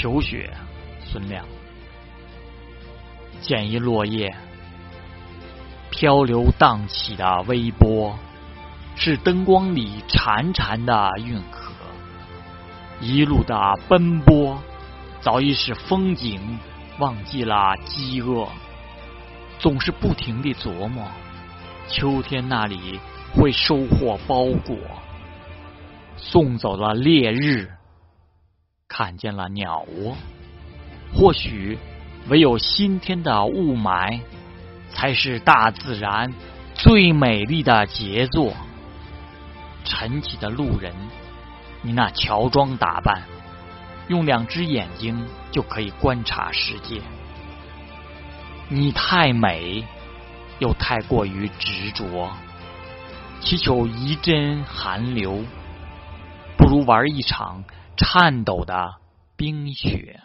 求雪，孙亮。见一落叶漂流荡起的微波，是灯光里潺潺的运河。一路的奔波，早已使风景忘记了饥饿，总是不停地琢磨，秋天那里会收获包裹。送走了烈日，看见了鸟窝。或许唯有新天的雾霾，才是大自然最美丽的杰作。晨起的路人，你那乔装打扮，用两只眼睛就可以观察世界。你太美，又太过于执着，祈求一阵寒流。如玩一场颤抖的冰雪。